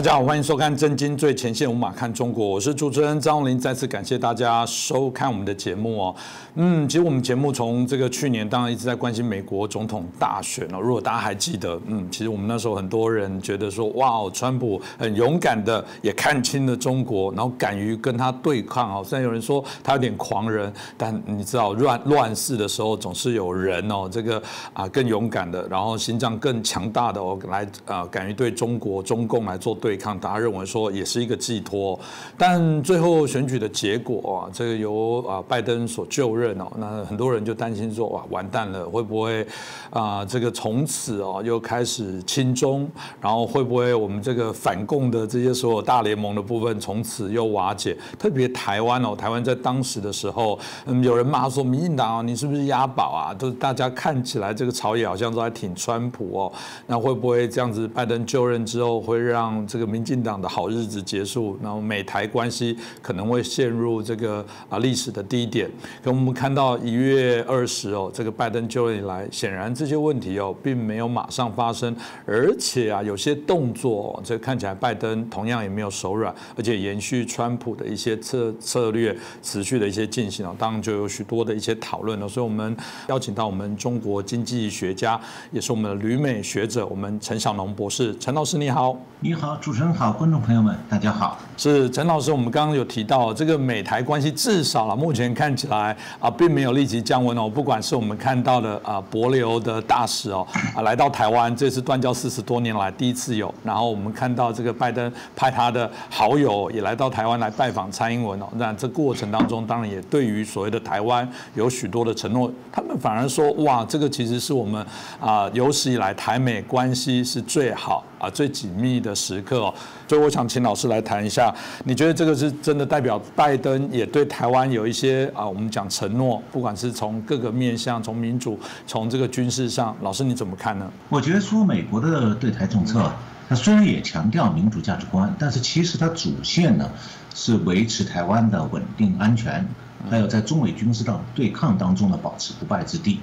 大家好，欢迎收看《震惊最前线》，无马看中国，我是主持人张荣林。再次感谢大家收看我们的节目哦。嗯，其实我们节目从这个去年当然一直在关心美国总统大选哦。如果大家还记得，嗯，其实我们那时候很多人觉得说，哇哦，川普很勇敢的也看清了中国，然后敢于跟他对抗哦。虽然有人说他有点狂人，但你知道乱乱世的时候总是有人哦，这个啊更勇敢的，然后心脏更强大的哦，来啊敢于对中国中共来做。对对抗，大家认为说也是一个寄托，但最后选举的结果啊，这个由啊拜登所就任哦，那很多人就担心说哇完蛋了，会不会啊这个从此哦又开始亲中，然后会不会我们这个反共的这些所有大联盟的部分从此又瓦解？特别台湾哦，台湾在当时的时候，嗯，有人骂说民进党哦，你是不是押宝啊？都大家看起来这个朝野好像都还挺川普哦，那会不会这样子？拜登就任之后会让这这个民进党的好日子结束，然后美台关系可能会陷入这个啊历史的低点。可我们看到一月二十哦，这个拜登就任以来，显然这些问题哦并没有马上发生，而且啊有些动作，这看起来拜登同样也没有手软，而且延续川普的一些策策略持续的一些进行哦，当然就有许多的一些讨论了。所以我们邀请到我们中国经济学家，也是我们的旅美学者，我们陈小农博士，陈老师你好，你好。主持人好，观众朋友们，大家好。是陈老师，我们刚刚有提到这个美台关系，至少了目前看起来啊，并没有立即降温哦。不管是我们看到的啊，博流的大使哦啊来到台湾，这是断交四十多年来第一次有。然后我们看到这个拜登派他的好友也来到台湾来拜访蔡英文哦。那这过程当中，当然也对于所谓的台湾有许多的承诺。他们反而说，哇，这个其实是我们啊有史以来台美关系是最好啊最紧密的时刻。课，所以我想请老师来谈一下，你觉得这个是真的代表拜登也对台湾有一些啊，我们讲承诺，不管是从各个面向，从民主，从这个军事上，老师你怎么看呢？我觉得说美国的对台政策，它虽然也强调民主价值观，但是其实它主线呢是维持台湾的稳定安全，还有在中美军事的对抗当中呢保持不败之地。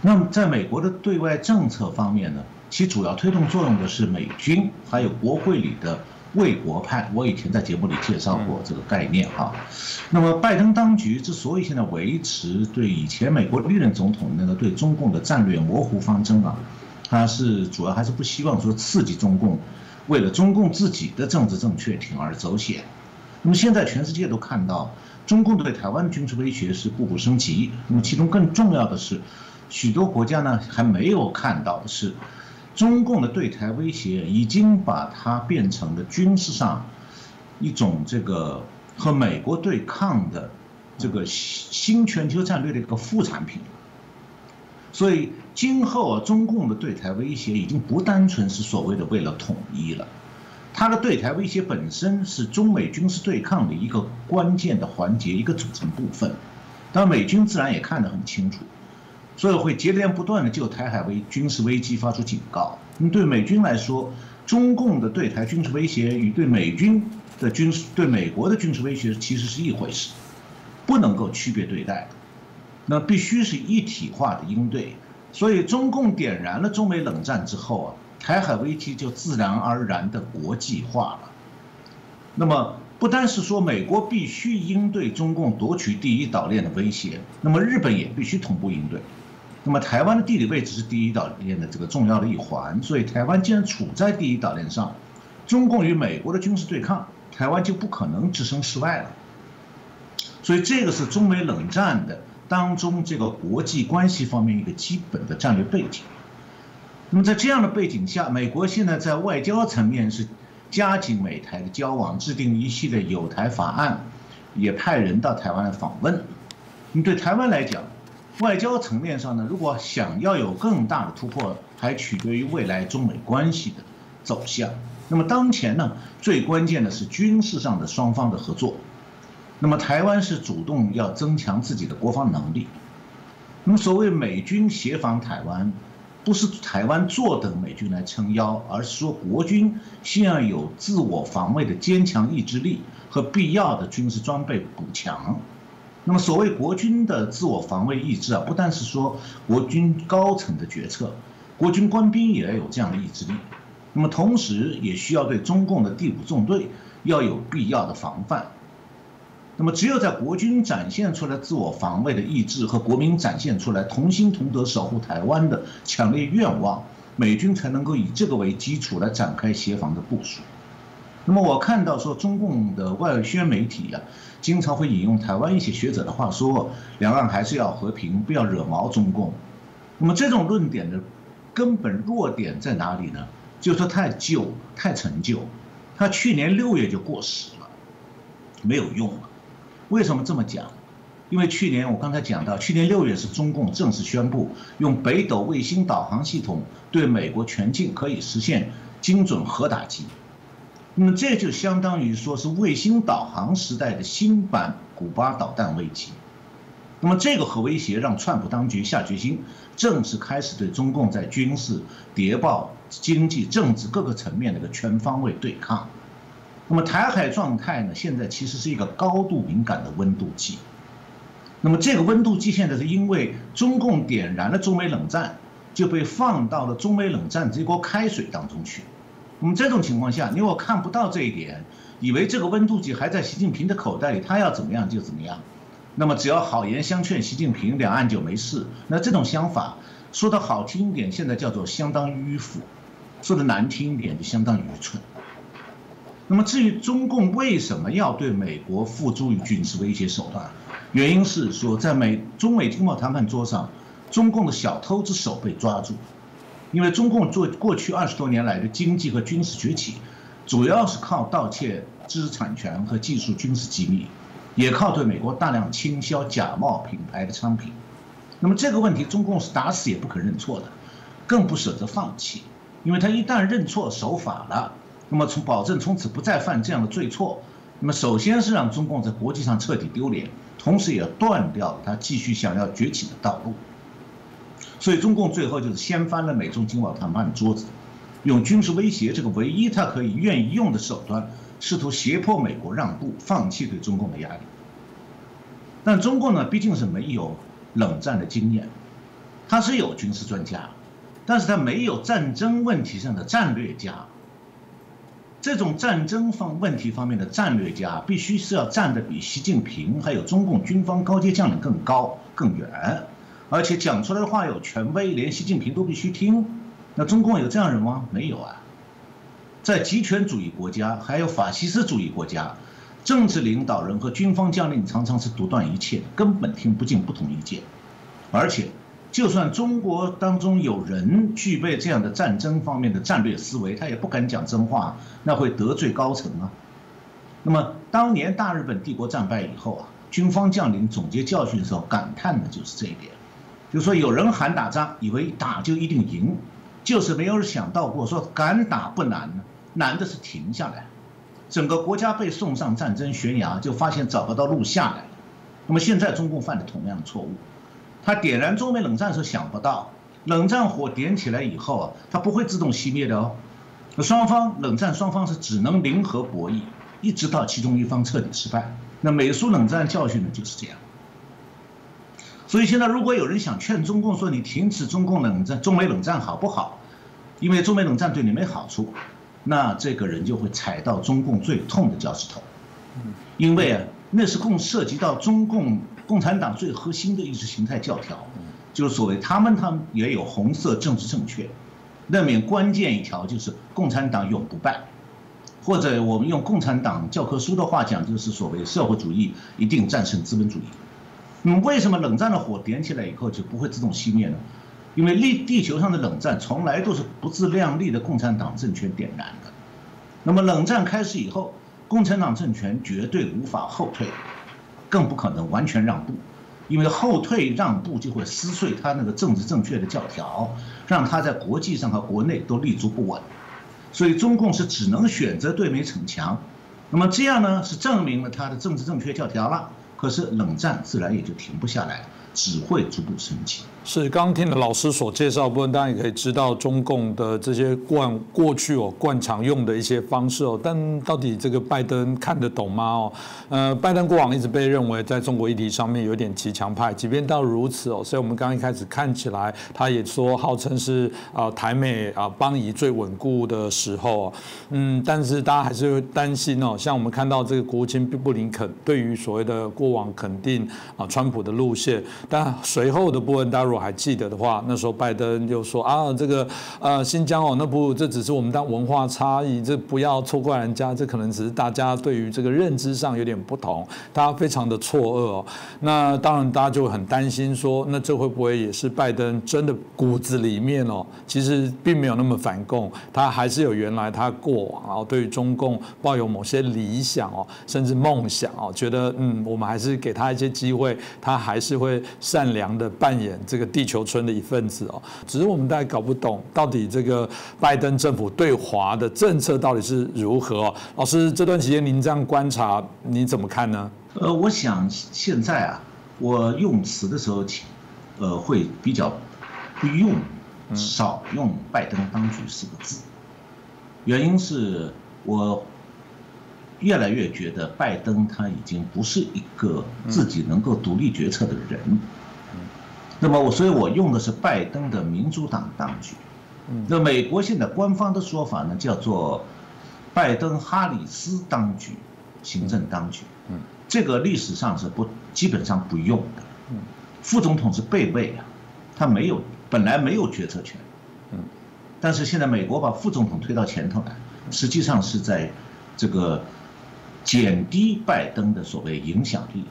那么在美国的对外政策方面呢？其主要推动作用的是美军，还有国会里的卫国派。我以前在节目里介绍过这个概念哈。那么拜登当局之所以现在维持对以前美国历任总统那个对中共的战略模糊方针啊，他是主要还是不希望说刺激中共，为了中共自己的政治正确铤而走险。那么现在全世界都看到，中共对台湾的军事威胁是步步升级。那么其中更重要的是，许多国家呢还没有看到的是。中共的对台威胁已经把它变成了军事上一种这个和美国对抗的这个新全球战略的一个副产品，所以今后啊，中共的对台威胁已经不单纯是所谓的为了统一了，它的对台威胁本身是中美军事对抗的一个关键的环节，一个组成部分。当然，美军自然也看得很清楚。所以会接连不断的就台海危军事危机发出警告。那么对美军来说，中共的对台军事威胁与对美军的军事对美国的军事威胁其实是一回事，不能够区别对待。那必须是一体化的应对。所以中共点燃了中美冷战之后啊，台海危机就自然而然的国际化了。那么不单是说美国必须应对中共夺取第一岛链的威胁，那么日本也必须同步应对。那么台湾的地理位置是第一岛链的这个重要的一环，所以台湾既然处在第一岛链上，中共与美国的军事对抗，台湾就不可能置身事外了。所以这个是中美冷战的当中这个国际关系方面一个基本的战略背景。那么在这样的背景下，美国现在在外交层面是加紧美台的交往，制定一系列友台法案，也派人到台湾来访问。你对台湾来讲，外交层面上呢，如果想要有更大的突破，还取决于未来中美关系的走向。那么当前呢，最关键的是军事上的双方的合作。那么台湾是主动要增强自己的国防能力。那么所谓美军协防台湾，不是台湾坐等美军来撑腰，而是说国军需要有自我防卫的坚强意志力和必要的军事装备补强。那么，所谓国军的自我防卫意志啊，不但是说国军高层的决策，国军官兵也要有这样的意志力。那么同时也需要对中共的第五纵队要有必要的防范。那么只有在国军展现出来自我防卫的意志和国民展现出来同心同德守护台湾的强烈愿望，美军才能够以这个为基础来展开协防的部署。那么我看到说中共的外宣媒体啊，经常会引用台湾一些学者的话说，两岸还是要和平，不要惹毛中共。那么这种论点的根本弱点在哪里呢？就是太旧、太陈旧，他去年六月就过时了，没有用了。为什么这么讲？因为去年我刚才讲到，去年六月是中共正式宣布用北斗卫星导航系统对美国全境可以实现精准核打击。那么这就相当于说是卫星导航时代的新版古巴导弹危机。那么这个核威胁让川普当局下决心，正式开始对中共在军事、谍报、经济、政治各个层面的一个全方位对抗。那么台海状态呢？现在其实是一个高度敏感的温度计。那么这个温度计现在是因为中共点燃了中美冷战，就被放到了中美冷战这锅开水当中去。那么这种情况下，你我看不到这一点，以为这个温度计还在习近平的口袋里，他要怎么样就怎么样。那么只要好言相劝习近平，两岸就没事。那这种想法说的好听一点，现在叫做相当迂腐；说的难听一点，就相当愚蠢。那么至于中共为什么要对美国付诸于军事威胁手段，原因是说在美中美经贸谈判桌上，中共的小偷之手被抓住，因为中共做过去二十多年来的经济和军事崛起，主要是靠盗窃知识产权和技术军事机密。也靠对美国大量倾销假冒品牌的商品，那么这个问题中共是打死也不肯认错的，更不舍得放弃，因为他一旦认错守法了，那么从保证从此不再犯这样的罪错，那么首先是让中共在国际上彻底丢脸，同时也断掉他继续想要崛起的道路。所以中共最后就是掀翻了美中经贸谈判桌子，用军事威胁这个唯一他可以愿意用的手段。试图胁迫美国让步，放弃对中共的压力。但中共呢，毕竟是没有冷战的经验，他是有军事专家，但是他没有战争问题上的战略家。这种战争方问题方面的战略家，必须是要站得比习近平还有中共军方高阶将领更高更远，而且讲出来的话有权威，连习近平都必须听。那中共有这样人吗？没有啊。在极权主义国家，还有法西斯主义国家，政治领导人和军方将领常常是独断一切，根本听不进不同意见。而且，就算中国当中有人具备这样的战争方面的战略思维，他也不敢讲真话，那会得罪高层啊。那么，当年大日本帝国战败以后啊，军方将领总结教训的时候感叹的就是这一点，就说有人喊打仗，以为打就一定赢，就是没有想到过说敢打不难。难的是停下来，整个国家被送上战争悬崖，就发现找不到路下来。那么现在中共犯的同样的错误，他点燃中美冷战时想不到，冷战火点起来以后啊，它不会自动熄灭的哦。双方冷战双方是只能零和博弈，一直到其中一方彻底失败。那美苏冷战教训呢就是这样。所以现在如果有人想劝中共说你停止中共冷战、中美冷战好不好？因为中美冷战对你没好处。那这个人就会踩到中共最痛的脚趾头，因为啊，那是共涉及到中共共产党最核心的意识形态教条，就是所谓他们他们也有红色政治正确，那面关键一条就是共产党永不败，或者我们用共产党教科书的话讲，就是所谓社会主义一定战胜资本主义。那么为什么冷战的火点起来以后就不会自动熄灭呢？因为地地球上的冷战从来都是不自量力的共产党政权点燃的，那么冷战开始以后，共产党政权绝对无法后退，更不可能完全让步，因为后退让步就会撕碎他那个政治正确的教条，让他在国际上和国内都立足不稳，所以中共是只能选择对美逞强，那么这样呢是证明了他的政治正确教条了，可是冷战自然也就停不下来，只会逐步升级。是刚听了老师所介绍部分，大家也可以知道中共的这些惯过去哦惯常用的一些方式哦，但到底这个拜登看得懂吗？哦，呃，拜登过往一直被认为在中国议题上面有点骑墙派，即便到如此哦，所以我们刚一开始看起来，他也说号称是啊台美啊邦谊最稳固的时候，嗯，但是大家还是会担心哦，像我们看到这个国务卿布林肯对于所谓的过往肯定啊川普的路线，但随后的部分大家如果还记得的话，那时候拜登就说啊，这个呃新疆哦，那不这只是我们当文化差异，这不要错怪人家，这可能只是大家对于这个认知上有点不同，大家非常的错愕哦。那当然大家就很担心说，那这会不会也是拜登真的骨子里面哦，其实并没有那么反共，他还是有原来他过往然后对于中共抱有某些理想哦，甚至梦想哦，觉得嗯，我们还是给他一些机会，他还是会善良的扮演这个地球。村的一份子哦，只是我们大家搞不懂到底这个拜登政府对华的政策到底是如何哦。老师，这段时间您这样观察，你怎么看呢？呃，我想现在啊，我用词的时候，呃，会比较不用少用“拜登当局”四个字，原因是我越来越觉得拜登他已经不是一个自己能够独立决策的人。那么我，所以我用的是拜登的民主党当局。那美国现在官方的说法呢，叫做拜登哈里斯当局，行政当局。这个历史上是不基本上不用的。副总统是备位啊，他没有本来没有决策权。但是现在美国把副总统推到前头来，实际上是在这个减低拜登的所谓影响力。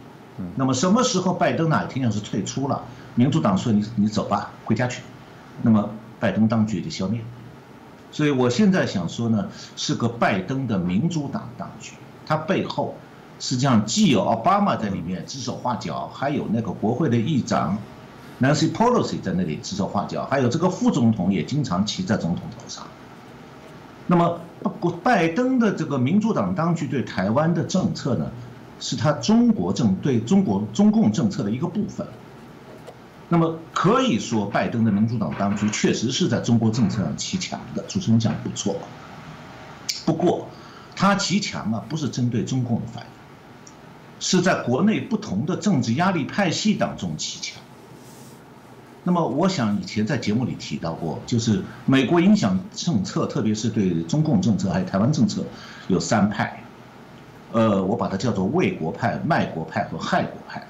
那么什么时候拜登哪一天要是退出了？民主党说你你走吧，回家去，那么拜登当局就消灭。所以我现在想说呢，是个拜登的民主党当局，他背后实际上既有奥巴马在里面指手画脚，还有那个国会的议长 Nancy Pelosi 在那里指手画脚，还有这个副总统也经常骑在总统头上。那么拜登的这个民主党当局对台湾的政策呢，是他中国政对中国中共政策的一个部分。那么可以说，拜登的民主党当局确实是在中国政策上骑墙的。主持人讲不错，不过他骑墙啊，不是针对中共的反应，是在国内不同的政治压力派系当中骑墙。那么我想以前在节目里提到过，就是美国影响政策，特别是对中共政策还有台湾政策，有三派，呃，我把它叫做卫国派、卖国派和害国派。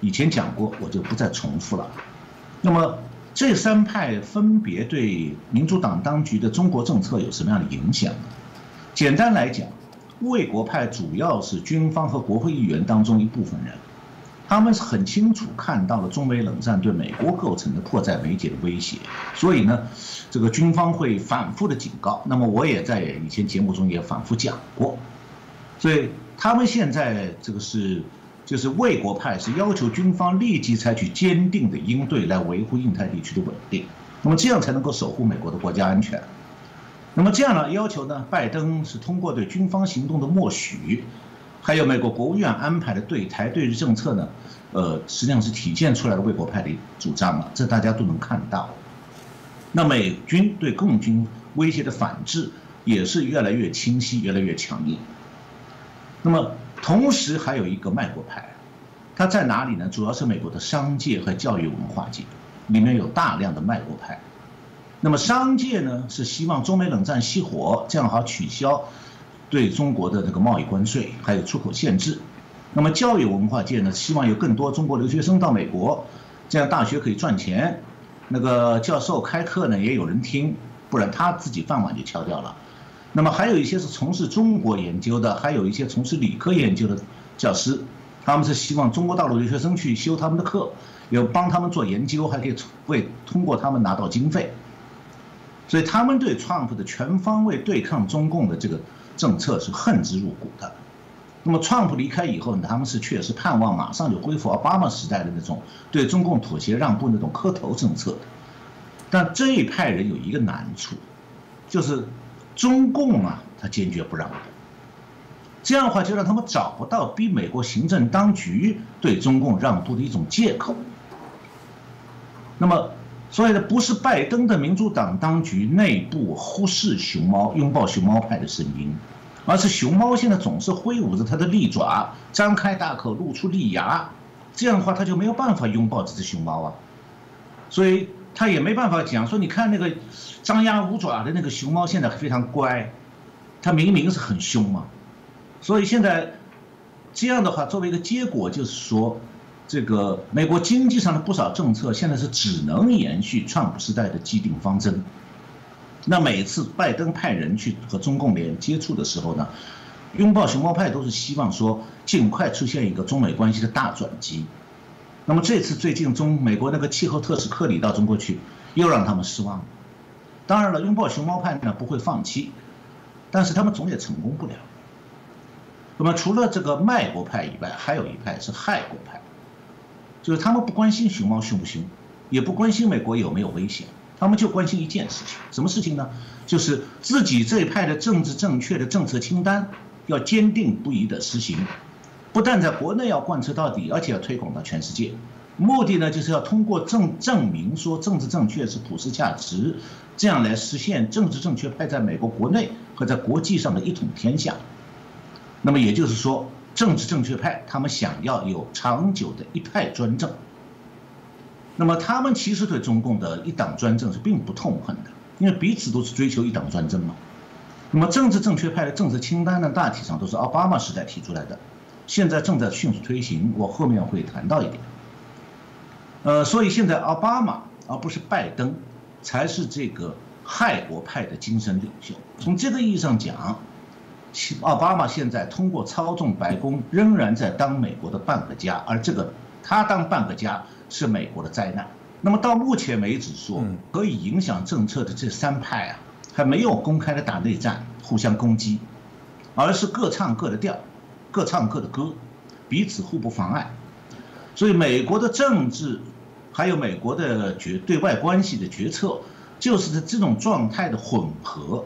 以前讲过，我就不再重复了。那么这三派分别对民主党当局的中国政策有什么样的影响呢？简单来讲，卫国派主要是军方和国会议员当中一部分人，他们是很清楚看到了中美冷战对美国构成的迫在眉睫的威胁，所以呢，这个军方会反复的警告。那么我也在以前节目中也反复讲过，所以他们现在这个是。就是卫国派是要求军方立即采取坚定的应对来维护印太地区的稳定，那么这样才能够守护美国的国家安全。那么这样呢要求呢，拜登是通过对军方行动的默许，还有美国国务院安排的对台对日政策呢，呃，实际上是体现出来的卫国派的主张了，这大家都能看到。那美军对共军威胁的反制也是越来越清晰，越来越强硬。那么。同时还有一个卖国派，它在哪里呢？主要是美国的商界和教育文化界，里面有大量的卖国派。那么商界呢，是希望中美冷战熄火，这样好取消对中国的这个贸易关税，还有出口限制。那么教育文化界呢，希望有更多中国留学生到美国，这样大学可以赚钱，那个教授开课呢也有人听，不然他自己饭碗就敲掉了。那么还有一些是从事中国研究的，还有一些从事理科研究的教师，他们是希望中国大陆留学生去修他们的课，有帮他们做研究，还可以为通过他们拿到经费。所以他们对 Trump 的全方位对抗中共的这个政策是恨之入骨的。那么 Trump 离开以后，他们是确实盼望马上就恢复奥巴马时代的那种对中共妥协让步那种磕头政策的。但这一派人有一个难处，就是。中共啊，他坚决不让步，这样的话就让他们找不到逼美国行政当局对中共让步的一种借口。那么，所以呢，不是拜登的民主党当局内部忽视熊猫、拥抱熊猫派的声音，而是熊猫现在总是挥舞着它的利爪，张开大口，露出利牙，这样的话，它就没有办法拥抱这只熊猫啊。所以，他也没办法讲说，你看那个张牙舞爪的那个熊猫现在非常乖，它明明是很凶嘛。所以现在这样的话，作为一个结果，就是说。这个美国经济上的不少政策，现在是只能延续川普时代的既定方针。那每次拜登派人去和中共联接触的时候呢，拥抱熊猫派都是希望说尽快出现一个中美关系的大转机。那么这次最近中美国那个气候特使克里到中国去，又让他们失望了。当然了，拥抱熊猫派呢不会放弃，但是他们总也成功不了。那么除了这个卖国派以外，还有一派是害国派。就是他们不关心熊猫凶不凶，也不关心美国有没有危险，他们就关心一件事情，什么事情呢？就是自己这一派的政治正确的政策清单要坚定不移的实行，不但在国内要贯彻到底，而且要推广到全世界。目的呢，就是要通过证证明说政治正确是普世价值，这样来实现政治正确派在美国国内和在国际上的一统天下。那么也就是说。政治正确派，他们想要有长久的一派专政。那么，他们其实对中共的一党专政是并不痛恨的，因为彼此都是追求一党专政嘛。那么，政治正确派的政治清单呢，大体上都是奥巴马时代提出来的，现在正在迅速推行。我后面会谈到一点。呃，所以现在奥巴马而不是拜登，才是这个害国派的精神领袖。从这个意义上讲。奥巴马现在通过操纵白宫，仍然在当美国的半个家，而这个他当半个家是美国的灾难。那么到目前为止，说可以影响政策的这三派啊，还没有公开的打内战，互相攻击，而是各唱各的调，各唱各的歌，彼此互不妨碍。所以美国的政治，还有美国的决对外关系的决策，就是这种状态的混合。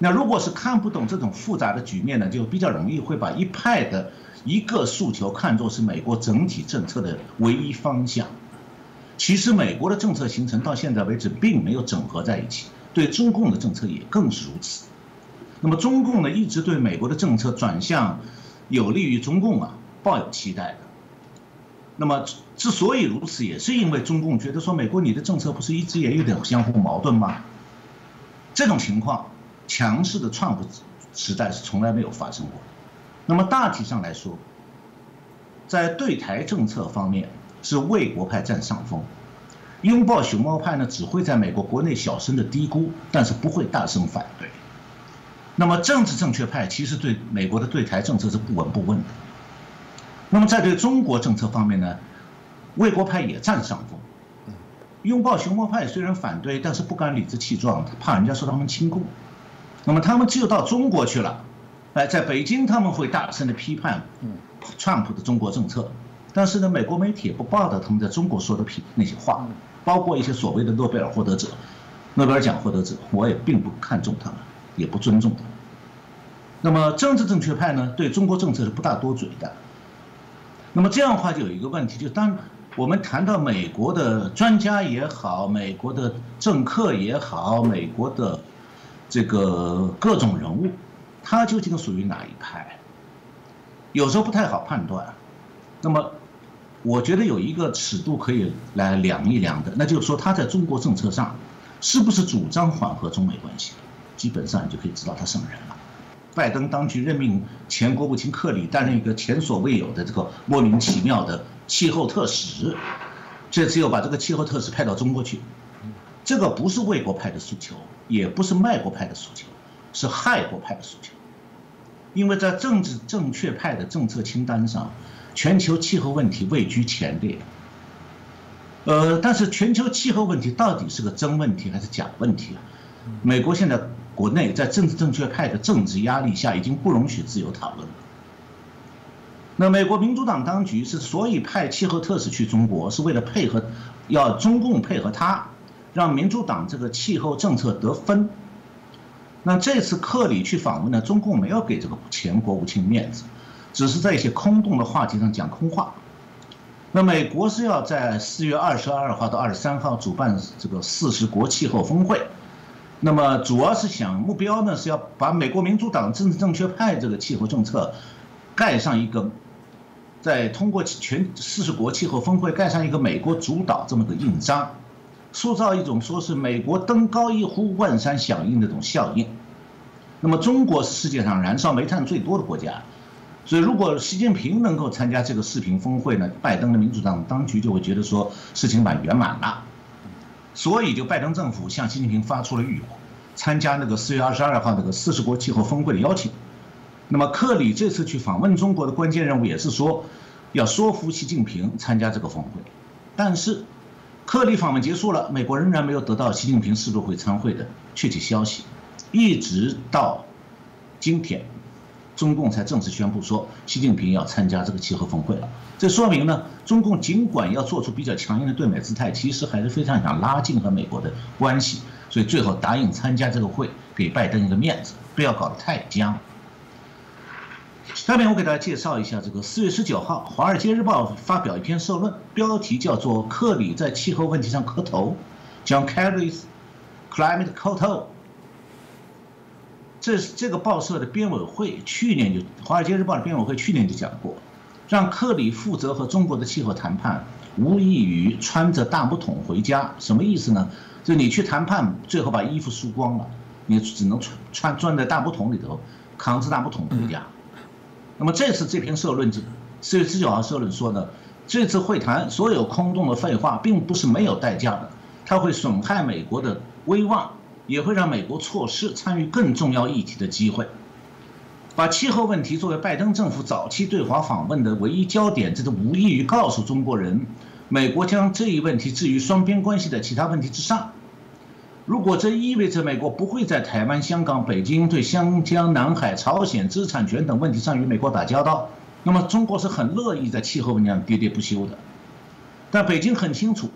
那如果是看不懂这种复杂的局面呢，就比较容易会把一派的一个诉求看作是美国整体政策的唯一方向。其实美国的政策形成到现在为止并没有整合在一起，对中共的政策也更是如此。那么中共呢一直对美国的政策转向有利于中共啊抱有期待的。那么之所以如此，也是因为中共觉得说美国你的政策不是一直也有点相互矛盾吗？这种情况。强势的创普时代是从来没有发生过。那么大体上来说，在对台政策方面是卫国派占上风，拥抱熊猫派呢只会在美国国内小声的嘀咕，但是不会大声反对。那么政治正确派其实对美国的对台政策是不闻不问的。那么在对中国政策方面呢，卫国派也占上风。拥抱熊猫派虽然反对，但是不敢理直气壮，怕人家说他们亲共。那么他们只有到中国去了，哎，在北京他们会大声的批判，川普的中国政策，但是呢，美国媒体也不报道他们在中国说的批那些话，包括一些所谓的诺贝尔获得者、诺贝尔奖获得者，我也并不看重他们，也不尊重他。那么政治正确派呢，对中国政策是不大多嘴的。那么这样的话就有一个问题，就当我们谈到美国的专家也好，美国的政客也好，美国的。这个各种人物，他究竟属于哪一派？有时候不太好判断。那么，我觉得有一个尺度可以来量一量的，那就是说他在中国政策上是不是主张缓和中美关系？基本上你就可以知道他什么人了。拜登当局任命前国务卿克里担任一个前所未有的这个莫名其妙的气候特使，这次又把这个气候特使派到中国去，这个不是卫国派的诉求。也不是卖国派的诉求，是害国派的诉求。因为在政治正确派的政策清单上，全球气候问题位居前列。呃，但是全球气候问题到底是个真问题还是假问题啊？美国现在国内在政治正确派的政治压力下，已经不容许自由讨论了。那美国民主党当局是所以派气候特使去中国，是为了配合，要中共配合他。让民主党这个气候政策得分。那这次克里去访问呢，中共没有给这个前国务卿面子，只是在一些空洞的话题上讲空话。那美国是要在四月二十二号到二十三号主办这个四十国气候峰会，那么主要是想目标呢是要把美国民主党政治正确派这个气候政策盖上一个，在通过全四十国气候峰会盖上一个美国主导这么个印章，塑造一种说是美国登高一呼万山响应的这种效应。那么中国是世界上燃烧煤炭最多的国家。所以，如果习近平能够参加这个视频峰会呢，拜登的民主党当局就会觉得说事情蛮圆满了，所以就拜登政府向习近平发出了预参加那个四月二十二号那个四十国气候峰会的邀请。那么，克里这次去访问中国的关键任务也是说，要说服习近平参加这个峰会。但是，克里访问结束了，美国仍然没有得到习近平是否会参会的确切消息，一直到今天。中共才正式宣布说，习近平要参加这个气候峰会了。这说明呢，中共尽管要做出比较强硬的对美姿态，其实还是非常想拉近和美国的关系。所以最后答应参加这个会，给拜登一个面子，不要搞得太僵。下面我给大家介绍一下，这个四月十九号，《华尔街日报》发表一篇社论，标题叫做《克里在气候问题上磕头》，将 Kerry's climate 磕头。这是这个报社的编委会去年就《华尔街日报》的编委会去年就讲过，让克里负责和中国的气候谈判，无异于穿着大木桶回家。什么意思呢？就你去谈判，最后把衣服输光了，你只能穿穿钻在大木桶里头，扛着大木桶回家。那么这次这篇社论，四月十九号社论说呢，这次会谈所有空洞的废话，并不是没有代价的，它会损害美国的威望。也会让美国错失参与更重要议题的机会。把气候问题作为拜登政府早期对华访问的唯一焦点，这都无异于告诉中国人，美国将这一问题置于双边关系的其他问题之上。如果这意味着美国不会在台湾、香港、北京对湘江、南海、朝鲜知识产权等问题上与美国打交道，那么中国是很乐意在气候问题上喋喋不休的。但北京很清楚。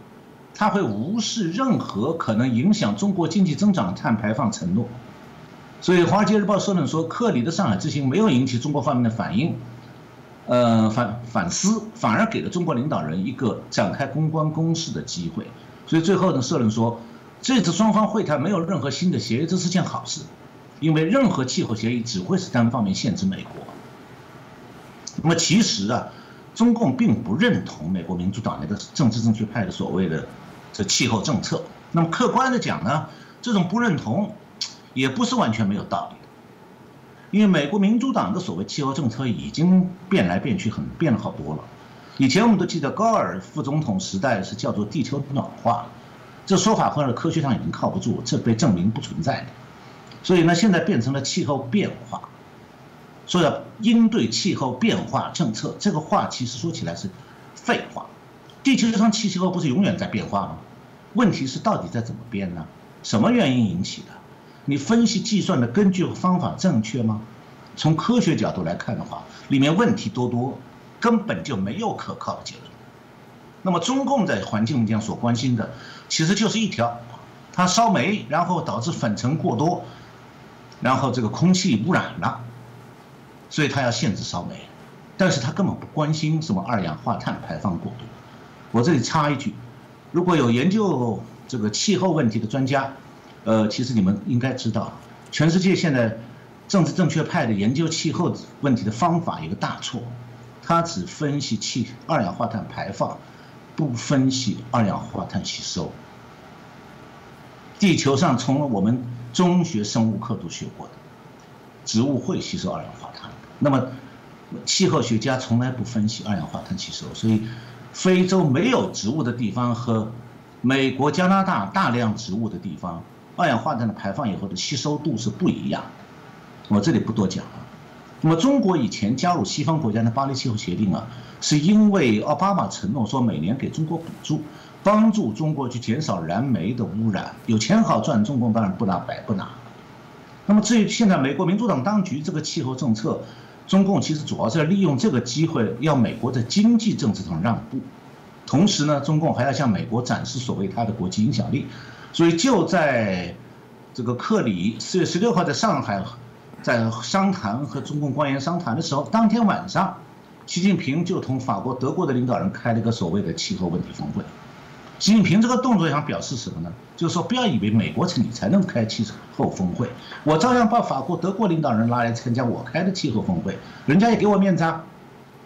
他会无视任何可能影响中国经济增长的碳排放承诺，所以《华尔街日报》社论说，克里的上海之行没有引起中国方面的反应，呃反反思，反而给了中国领导人一个展开公关攻势的机会。所以最后呢，社论说，这次双方会谈没有任何新的协议，这是件好事，因为任何气候协议只会是单方面限制美国。那么其实啊，中共并不认同美国民主党那个政治正确派的所谓的。这气候政策，那么客观的讲呢，这种不认同，也不是完全没有道理的，因为美国民主党的所谓气候政策已经变来变去，很变了好多了。以前我们都记得高尔副总统时代是叫做地球暖化，这说法后来科学上已经靠不住，这被证明不存在的。所以呢，现在变成了气候变化，说要应对气候变化政策，这个话其实说起来是废话。地球上气候不是永远在变化吗？问题是到底在怎么变呢？什么原因引起的？你分析计算的根据和方法正确吗？从科学角度来看的话，里面问题多多，根本就没有可靠的结论。那么中共在环境上所关心的，其实就是一条，它烧煤，然后导致粉尘过多，然后这个空气污染了，所以它要限制烧煤，但是它根本不关心什么二氧化碳排放过多。我这里插一句，如果有研究这个气候问题的专家，呃，其实你们应该知道，全世界现在政治正确派的研究气候问题的方法有个大错，他只分析气二氧化碳排放，不分析二氧化碳吸收。地球上从我们中学生物课都学过的，植物会吸收二氧化碳，那么气候学家从来不分析二氧化碳吸收，所以。非洲没有植物的地方和美国、加拿大大量植物的地方，二氧化碳的排放以后的吸收度是不一样。我这里不多讲了。那么中国以前加入西方国家的巴黎气候协定啊，是因为奥巴马承诺说每年给中国补助，帮助中国去减少燃煤的污染，有钱好赚，中共当然不拿白不拿。那么至于现在美国民主党当局这个气候政策。中共其实主要是利用这个机会，要美国在经济政治上让步，同时呢，中共还要向美国展示所谓他的国际影响力。所以就在这个克里四月十六号在上海在商谈和中共官员商谈的时候，当天晚上，习近平就同法国、德国的领导人开了一个所谓的气候问题峰会。仅凭这个动作想表示什么呢？就是说，不要以为美国你才能开气候峰会，我照样把法国、德国领导人拉来参加我开的气候峰会，人家也给我面子啊。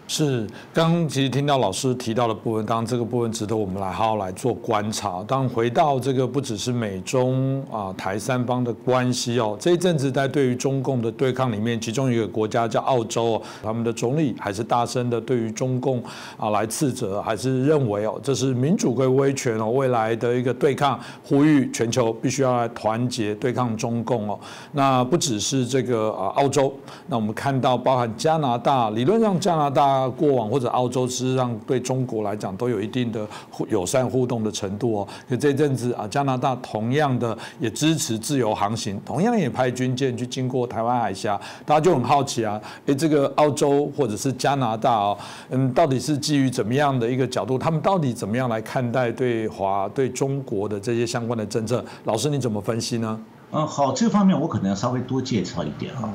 是，刚刚其实听到老师提到的部分，当然这个部分值得我们来好好来做观察。当回到这个不只是美中啊台三方的关系哦，这一阵子在对于中共的对抗里面，其中一个国家叫澳洲，他们的总理还是大声的对于中共啊来斥责，还是认为哦这是民主跟威权哦，未来的一个对抗，呼吁全球必须要来团结对抗中共哦。那不只是这个啊澳洲，那我们看到包含加拿大，理论上加拿大。过往或者澳洲，事实上对中国来讲都有一定的友善互动的程度哦。可这阵子啊，加拿大同样的也支持自由航行，同样也派军舰去经过台湾海峡，大家就很好奇啊，诶，这个澳洲或者是加拿大哦，嗯，到底是基于怎么样的一个角度？他们到底怎么样来看待对华对中国的这些相关的政策？老师你怎么分析呢？嗯，好，这方面我可能要稍微多介绍一点啊，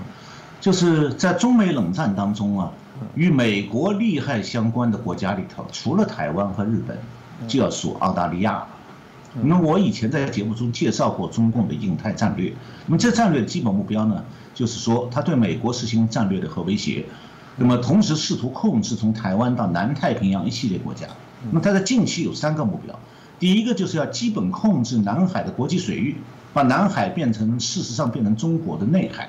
就是在中美冷战当中啊。与美国利害相关的国家里头，除了台湾和日本，就要数澳大利亚了。那么我以前在节目中介绍过中共的印太战略。那么这战略的基本目标呢，就是说他对美国实行战略的核威胁，那么同时试图控制从台湾到南太平洋一系列国家。那么他在近期有三个目标，第一个就是要基本控制南海的国际水域，把南海变成事实上变成中国的内海。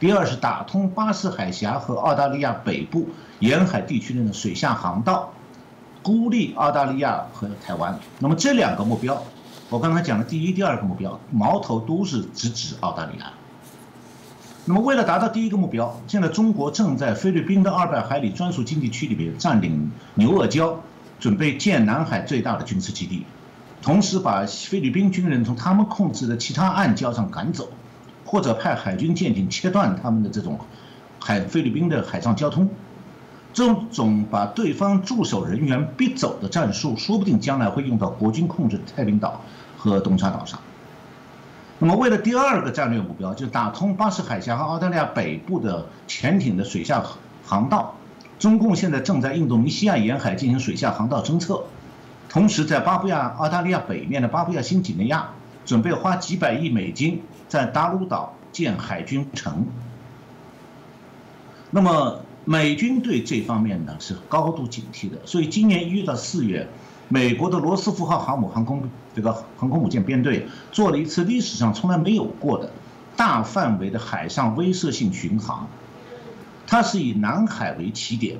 第二是打通巴士海峡和澳大利亚北部沿海地区内的水下航道，孤立澳大利亚和台湾。那么这两个目标，我刚才讲的第一、第二个目标，矛头都是直指澳大利亚。那么为了达到第一个目标，现在中国正在菲律宾的二百海里专属经济区里边占领牛轭礁，准备建南海最大的军事基地，同时把菲律宾军人从他们控制的其他暗礁上赶走。或者派海军舰艇切断他们的这种海菲律宾的海上交通，这种把对方驻守人员逼走的战术，说不定将来会用到国军控制的太平岛和东沙岛上。那么，为了第二个战略目标，就打通巴士海峡和澳大利亚北部的潜艇的水下航道，中共现在正在印度尼西亚沿海进行水下航道侦测，同时在巴布亚澳大利亚北面的巴布亚新几内亚，准备花几百亿美金。在达鲁岛建海军城，那么美军对这方面呢是高度警惕的，所以今年一月到四月，美国的罗斯福号航母航空这个航空母舰编队做了一次历史上从来没有过的大范围的海上威慑性巡航，它是以南海为起点，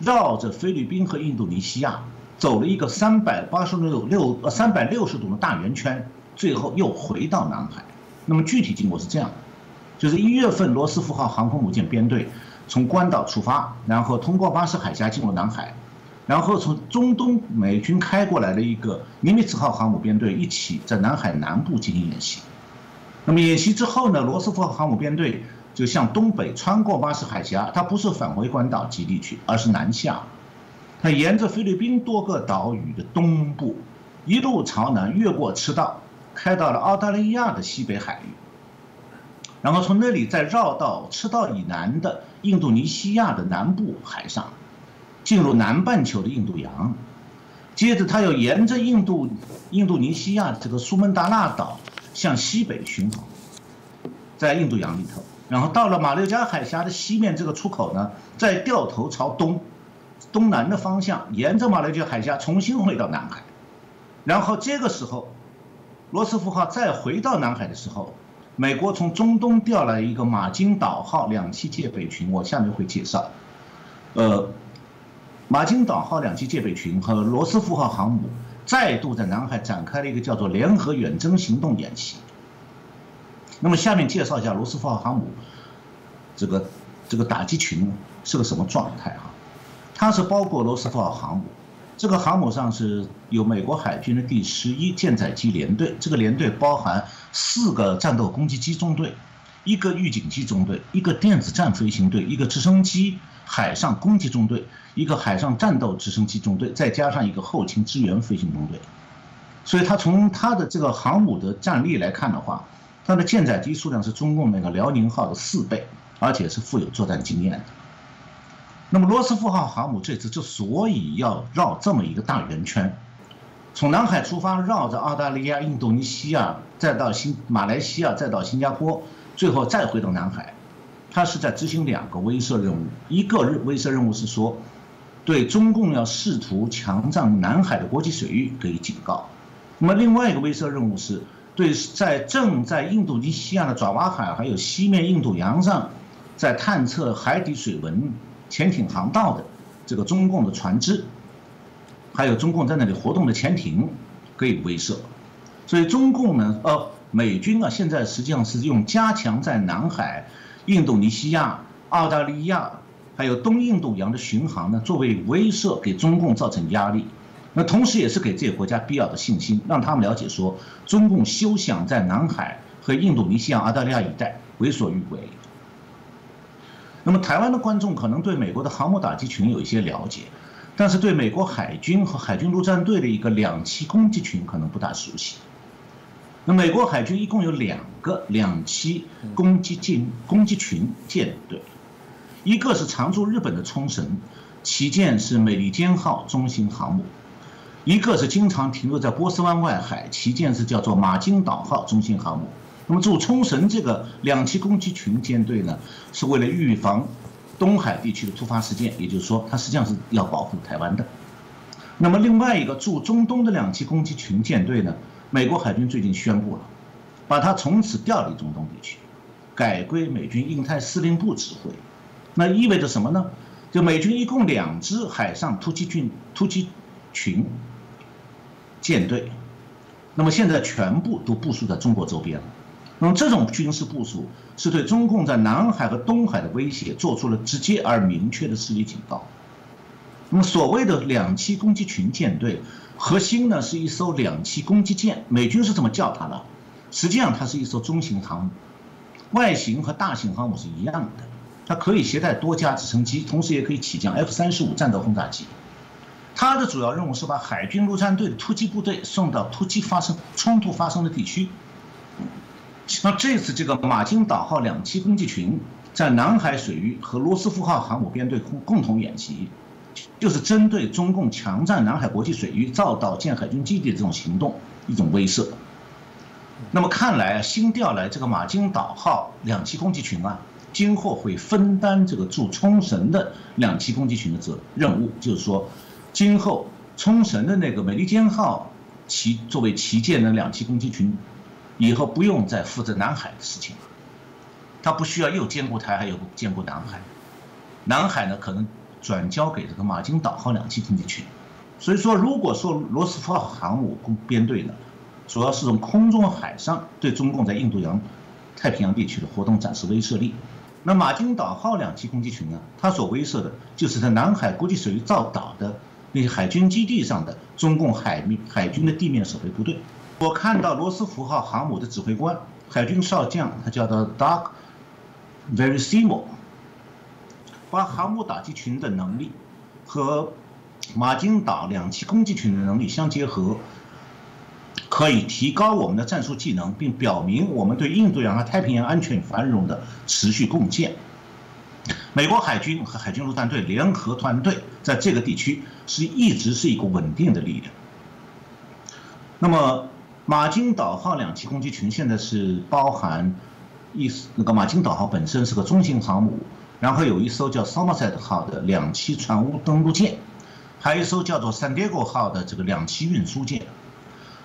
绕着菲律宾和印度尼西亚走了一个三百八十六六呃三百六十度的大圆圈，最后又回到南海。那么具体经过是这样的，就是一月份罗斯福号航空母舰编队从关岛出发，然后通过巴士海峡进入南海，然后从中东美军开过来的一个尼米兹号航母编队一起在南海南部进行演习。那么演习之后呢，罗斯福号航母编队就向东北穿过巴士海峡，它不是返回关岛基地去，而是南下，它沿着菲律宾多个岛屿的东部一路朝南越过赤道。开到了澳大利亚的西北海域，然后从那里再绕到赤道以南的印度尼西亚的南部海上，进入南半球的印度洋，接着他又沿着印度印度尼西亚这个苏门答腊岛向西北巡航，在印度洋里头，然后到了马六甲海峡的西面这个出口呢，再掉头朝东东南的方向，沿着马六甲海峡重新回到南海，然后这个时候。罗斯福号再回到南海的时候，美国从中东调来一个马金岛号两栖戒备群，我下面会介绍。呃，马金岛号两栖戒备群和罗斯福号航母再度在南海展开了一个叫做联合远征行动演习。那么下面介绍一下罗斯福号航母这个这个打击群是个什么状态哈？它是包括罗斯福号航母。这个航母上是有美国海军的第十一舰载机联队，这个联队包含四个战斗攻击机中队，一个预警机中队，一个电子战飞行队，一个直升机海上攻击中队，一个海上战斗直升机中队，再加上一个后勤支援飞行中队。所以，它从它的这个航母的战力来看的话，它的舰载机数量是中共那个辽宁号的四倍，而且是富有作战经验的。那么罗斯福号航母这次之所以要绕这么一个大圆圈，从南海出发，绕着澳大利亚、印度尼西亚，再到新马来西亚，再到新加坡，最后再回到南海，它是在执行两个威慑任务。一个威慑任务是说，对中共要试图强占南海的国际水域给予警告；那么另外一个威慑任务是对在正在印度尼西亚的爪哇海还有西面印度洋上，在探测海底水文。潜艇航道的这个中共的船只，还有中共在那里活动的潜艇，可以威慑。所以中共呢，呃，美军啊，现在实际上是用加强在南海、印度尼西亚、澳大利亚，还有东印度洋的巡航呢，作为威慑，给中共造成压力。那同时也是给这些国家必要的信心，让他们了解说，中共休想在南海和印度尼西亚、澳大利亚一带为所欲为。那么，台湾的观众可能对美国的航母打击群有一些了解，但是对美国海军和海军陆战队的一个两栖攻击群可能不大熟悉。那美国海军一共有两个两栖攻击舰攻击群舰队，一个是常驻日本的冲绳，旗舰是美利坚号中型航母；一个是经常停留在波斯湾外海，旗舰是叫做马金岛号中型航母。那么驻冲绳这个两栖攻击群舰队呢，是为了预防东海地区的突发事件，也就是说，它实际上是要保护台湾的。那么另外一个驻中东的两栖攻击群舰队呢，美国海军最近宣布了，把它从此调离中东地区，改归美军印太司令部指挥。那意味着什么呢？就美军一共两支海上突击军突击群舰队，那么现在全部都部署在中国周边了。那么这种军事部署是对中共在南海和东海的威胁做出了直接而明确的示意警告。那么所谓的两栖攻击群舰队，核心呢是一艘两栖攻击舰，美军是这么叫它的。实际上它是一艘中型航母，外形和大型航母是一样的，它可以携带多架直升机，同时也可以起降 F 三十五战斗轰炸机。它的主要任务是把海军陆战队的突击部队送到突击发生冲突发生的地区。那这次这个马金岛号两栖攻击群在南海水域和罗斯福号航母编队共共同演习，就是针对中共强占南海国际水域、造岛建海军基地的这种行动一种威慑。那么看来啊新调来这个马金岛号两栖攻击群啊，今后会分担这个驻冲绳的两栖攻击群的责任务，就是说，今后冲绳的那个美利坚号旗作为旗舰的两栖攻击群。以后不用再负责南海的事情了，他不需要又兼顾台海又兼顾南海，南海呢可能转交给这个马金岛号两栖攻击群，所以说如果说罗斯福号航母编队呢，主要是从空中海上对中共在印度洋、太平洋地区的活动展示威慑力，那马金岛号两栖攻击群呢，它所威慑的就是在南海国际水域造岛的那些海军基地上的中共海海军的地面守卫部队。我看到罗斯福号航母的指挥官海军少将，他叫做 Doug Verisimo，把航母打击群的能力和马金岛两栖攻击群的能力相结合，可以提高我们的战术技能，并表明我们对印度洋和太平洋安全与繁荣的持续贡献。美国海军和海军陆战队联合团队在这个地区是一直是一个稳定的力量。那么。马金岛号两栖攻击群现在是包含一那个马金岛号本身是个中型航母，然后有一艘叫 Somerset 号的两栖船坞登陆舰，还有一艘叫做 San Diego 号的这个两栖运输舰。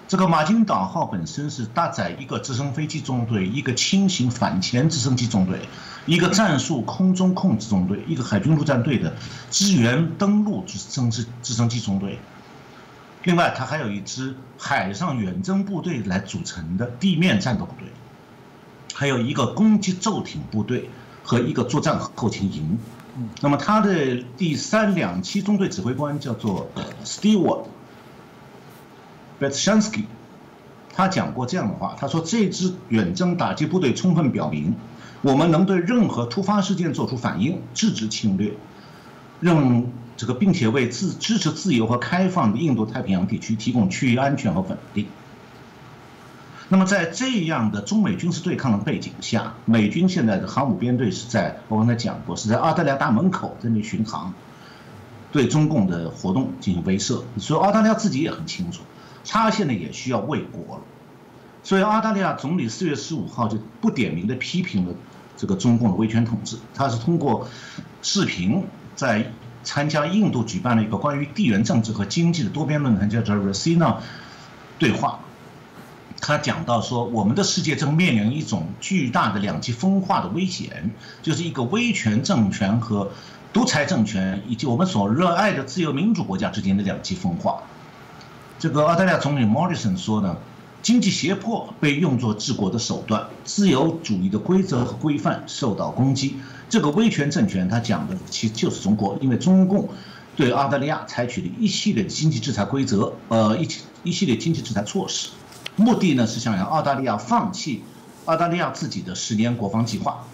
这个马金岛号本身是搭载一个直升飞机中队、一个轻型反潜直升机中队、一个战术空中控制中队、一个海军陆战队的支援登陆直升机直升机中队。另外，它还有一支海上远征部队来组成的地面战斗部队，还有一个攻击骤艇部队和一个作战后勤营。那么，他的第三两栖中队指挥官叫做 Stewart b e t s h a n s k y 他讲过这样的话：“他说，这支远征打击部队充分表明，我们能对任何突发事件做出反应，制止侵略，让。”这个，并且为自支持自由和开放的印度太平洋地区提供区域安全和稳定。那么在这样的中美军事对抗的背景下，美军现在的航母编队是在我刚才讲过，是在澳大利亚大门口这里巡航，对中共的活动进行威慑。所以澳大利亚自己也很清楚，他现在也需要卫国了。所以澳大利亚总理四月十五号就不点名的批评了这个中共的威权统治，他是通过视频在参加印度举办了一个关于地缘政治和经济的多边论坛，叫做 Rasina 对话。他讲到说，我们的世界正面临一种巨大的两极分化的危险，就是一个威权政权和独裁政权，以及我们所热爱的自由民主国家之间的两极分化。这个澳大利亚总理 Morrison 说呢，经济胁迫被用作治国的手段，自由主义的规则和规范受到攻击。这个威权政权，他讲的其实就是中国，因为中共对澳大利亚采取了一系列的经济制裁规则，呃，一一系列经济制裁措施。目的呢是想让澳大利亚放弃澳大利亚自己的十年国防计划，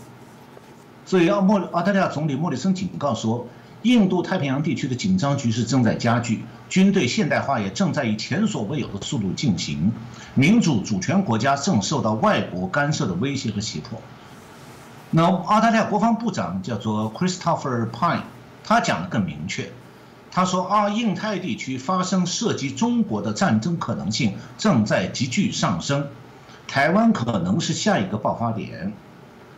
所以澳莫澳大利亚总理莫里森警告说，印度太平洋地区的紧张局势正在加剧，军队现代化也正在以前所未有的速度进行，民主主权国家正受到外国干涉的威胁和胁迫。那澳大利亚国防部长叫做 Christopher Pine，他讲的更明确。他说：“啊，印太地区发生涉及中国的战争可能性正在急剧上升，台湾可能是下一个爆发点。”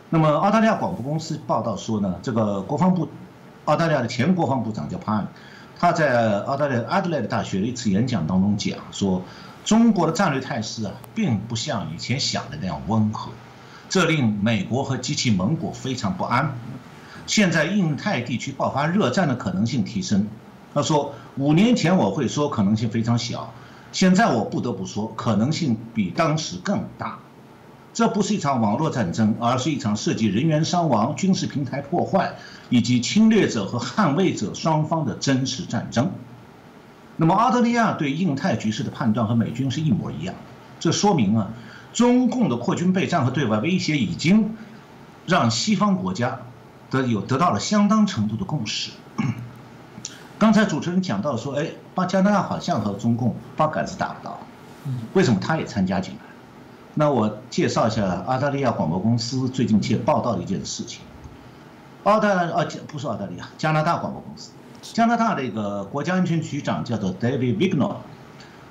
那么，澳大利亚广播公司报道说呢，这个国防部，澳大利亚的前国防部长叫 Pine，，他在澳大利亚阿德莱德大学的一次演讲当中讲说，中国的战略态势啊，并不像以前想的那样温和，这令美国和及其盟国非常不安。现在印太地区爆发热战的可能性提升。他说：“五年前我会说可能性非常小，现在我不得不说可能性比当时更大。这不是一场网络战争，而是一场涉及人员伤亡、军事平台破坏以及侵略者和捍卫者双方的真实战争。那么，澳大利亚对印太局势的判断和美军是一模一样。这说明啊，中共的扩军备战和对外威胁已经让西方国家得有得到了相当程度的共识。”刚才主持人讲到说，哎，把加拿大好像和中共八竿子打不到，为什么他也参加进来？那我介绍一下澳大利亚广播公司最近去报道的一件事情。澳大啊，不是澳大利亚，加拿大广播公司，加拿大的一个国家安全局长叫做 David Vignal，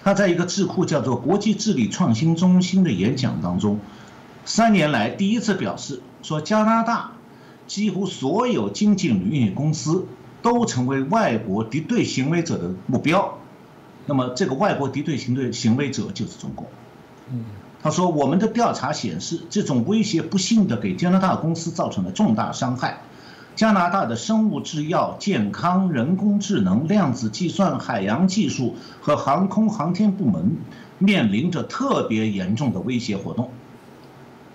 他在一个智库叫做国际治理创新中心的演讲当中，三年来第一次表示说，加拿大几乎所有经济领域公司。都成为外国敌对行为者的目标，那么这个外国敌对行对行为者就是中共。他说我们的调查显示，这种威胁不幸的给加拿大公司造成了重大伤害。加拿大的生物制药、健康、人工智能、量子计算、海洋技术和航空航天部门面临着特别严重的威胁活动。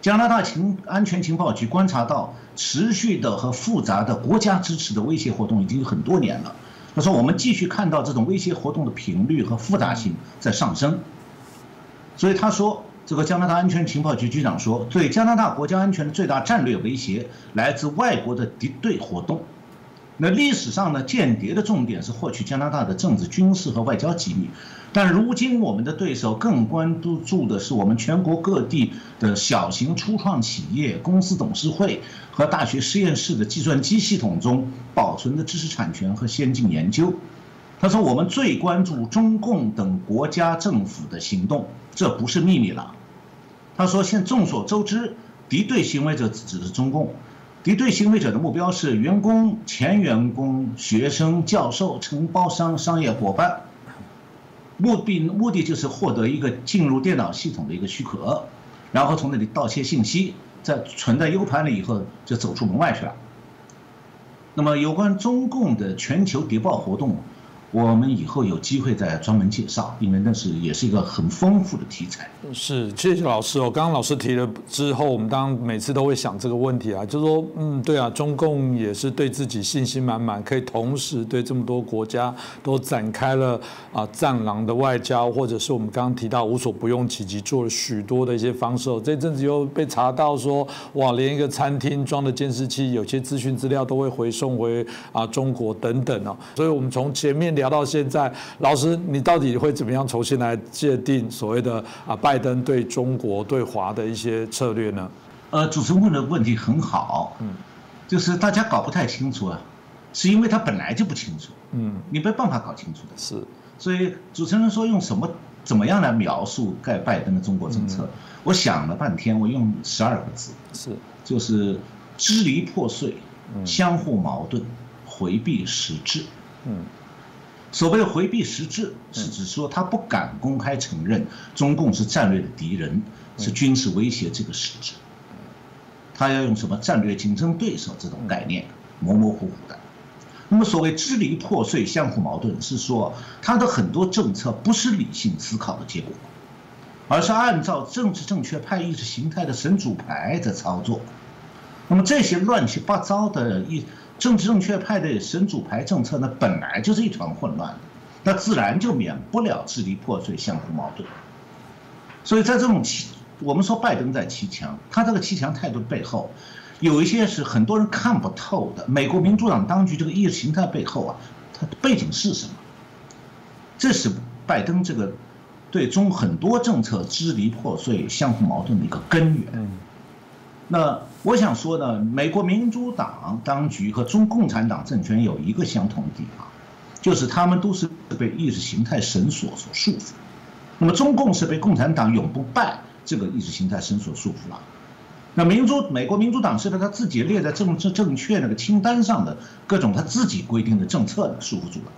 加拿大情安全情报局观察到持续的和复杂的国家支持的威胁活动已经很多年了。他说：“我们继续看到这种威胁活动的频率和复杂性在上升。”所以他说：“这个加拿大安全情报局局长说，对加拿大国家安全的最大战略威胁来自外国的敌对活动。”那历史上呢，间谍的重点是获取加拿大的政治、军事和外交机密，但如今我们的对手更关注的是我们全国各地的小型初创企业、公司董事会和大学实验室的计算机系统中保存的知识产权和先进研究。他说：“我们最关注中共等国家政府的行动，这不是秘密了。”他说：“现众所周知，敌对行为者指的是中共。”敌对行为者的目标是员工、前员工、学生、教授、承包商、商业伙伴。目的目的就是获得一个进入电脑系统的一个许可，然后从那里盗窃信息，在存在 U 盘里以后就走出门外去了。那么有关中共的全球谍报活动。我们以后有机会再专门介绍，因为那是也是一个很丰富的题材。是，谢谢老师哦。刚刚老师提了之后，我们当每次都会想这个问题啊，就是说，嗯，对啊，中共也是对自己信心满满，可以同时对这么多国家都展开了啊战狼的外交，或者是我们刚刚提到无所不用其极，做了许多的一些方式。这阵子又被查到说，哇，连一个餐厅装的监视器，有些资讯资料都会回送回啊中国等等哦。所以我们从前面。聊到现在，老师，你到底会怎么样重新来界定所谓的啊拜登对中国对华的一些策略呢？呃，主持人问的问题很好，嗯，就是大家搞不太清楚啊，是因为他本来就不清楚，嗯，你没办法搞清楚的，是，所以主持人说用什么怎么样来描述盖拜登的中国政策？我想了半天，我用十二个字，是，就是支离破碎，相互矛盾，回避实质。嗯，所谓的回避实质，是指说他不敢公开承认中共是战略的敌人，是军事威胁这个实质。他要用什么战略竞争对手这种概念，模模糊糊的。那么所谓支离破碎、相互矛盾，是说他的很多政策不是理性思考的结果。而是按照政治正确派意识形态的神主牌在操作，那么这些乱七八糟的一政治正确派的神主牌政策呢，本来就是一团混乱，那自然就免不了支离破碎、相互矛盾。所以在这种欺，我们说拜登在骑墙，他这个骑墙态度背后，有一些是很多人看不透的。美国民主党当局这个意识形态背后啊，它的背景是什么？这是拜登这个。对中很多政策支离破碎、相互矛盾的一个根源。那我想说呢，美国民主党当局和中共产党政权有一个相同的地方，就是他们都是被意识形态绳索所束缚。那么中共是被共产党永不败这个意识形态绳索束缚了。那民主美国民主党是被他自己列在政治正确那个清单上的各种他自己规定的政策束缚住了。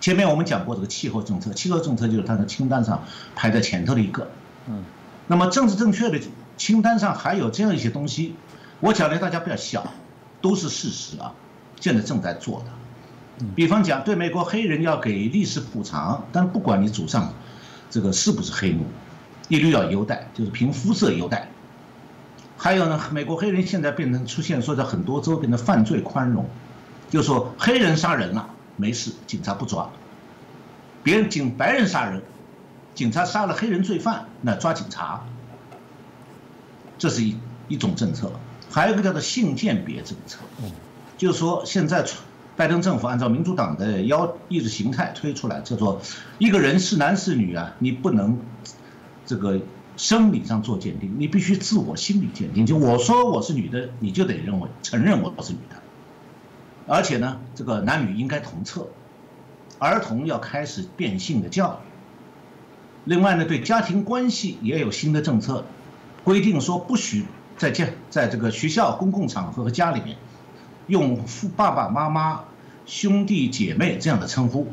前面我们讲过这个气候政策，气候政策就是它的清单上排在前头的一个。嗯，那么政治正确的清单上还有这样一些东西，我讲的大家不要笑，都是事实啊，现在正在做的。比方讲，对美国黑人要给历史补偿，但不管你祖上这个是不是黑奴，一律要优待，就是凭肤色优待。还有呢，美国黑人现在变成出现说在很多州变成犯罪宽容，就说黑人杀人了。没事，警察不抓。别人警白人杀人，警察杀了黑人罪犯，那抓警察。这是一一种政策，还有一个叫做性鉴别政策，就是说现在拜登政府按照民主党的要意识形态推出来，叫做一个人是男是女啊，你不能这个生理上做鉴定，你必须自我心理鉴定。就我说我是女的，你就得认为承认我是女的。而且呢，这个男女应该同厕，儿童要开始变性的教育。另外呢，对家庭关系也有新的政策，规定说不许在家在这个学校、公共场合和家里面用父爸爸妈妈、兄弟姐妹这样的称呼，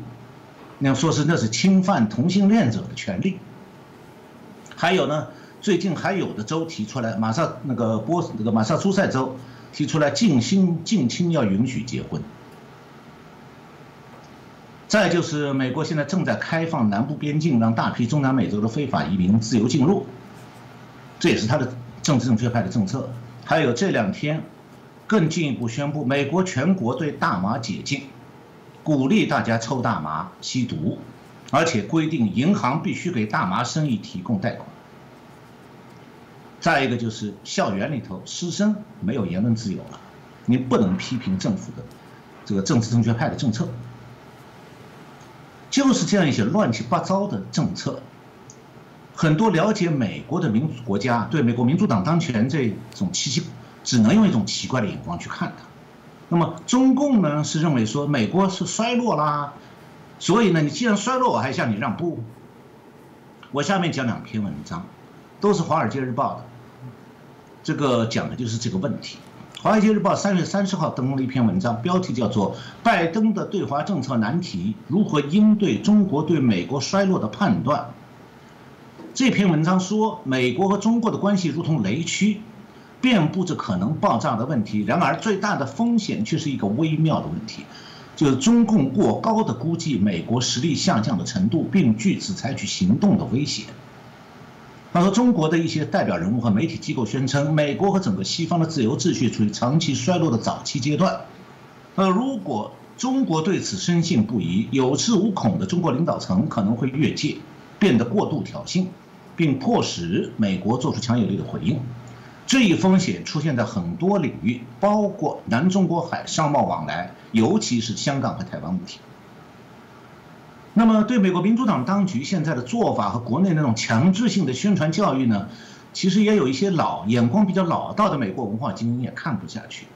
那样说是那是侵犯同性恋者的权利。还有呢，最近还有的州提出来，马上那个波那个马萨诸塞州。提出来近亲近亲要允许结婚，再就是美国现在正在开放南部边境，让大批中南美洲的非法移民自由进入，这也是他的政治正确派的政策。还有这两天，更进一步宣布，美国全国对大麻解禁，鼓励大家抽大麻吸毒，而且规定银行必须给大麻生意提供贷款。再一个就是校园里头师生没有言论自由了，你不能批评政府的这个政治正确派的政策，就是这样一些乱七八糟的政策。很多了解美国的民主国家对美国民主党当权这种奇奇，只能用一种奇怪的眼光去看它。那么中共呢是认为说美国是衰落啦，所以呢你既然衰落，我还向你让步。我下面讲两篇文章，都是《华尔街日报》的。这个讲的就是这个问题。《华尔街日报》三月三十号登了一篇文章，标题叫做《拜登的对华政策难题：如何应对中国对美国衰落的判断》。这篇文章说，美国和中国的关系如同雷区，遍布着可能爆炸的问题。然而，最大的风险却是一个微妙的问题，就是中共过高的估计美国实力下降的程度，并据此采取行动的威胁。他说：“中国的一些代表人物和媒体机构宣称，美国和整个西方的自由秩序处于长期衰落的早期阶段。那如果中国对此深信不疑，有恃无恐的中国领导层可能会越界，变得过度挑衅，并迫使美国做出强有力的回应。这一风险出现在很多领域，包括南中国海商贸往来，尤其是香港和台湾问题。那么对美国民主党当局现在的做法和国内那种强制性的宣传教育呢，其实也有一些老眼光比较老道的美国文化精英也看不下去。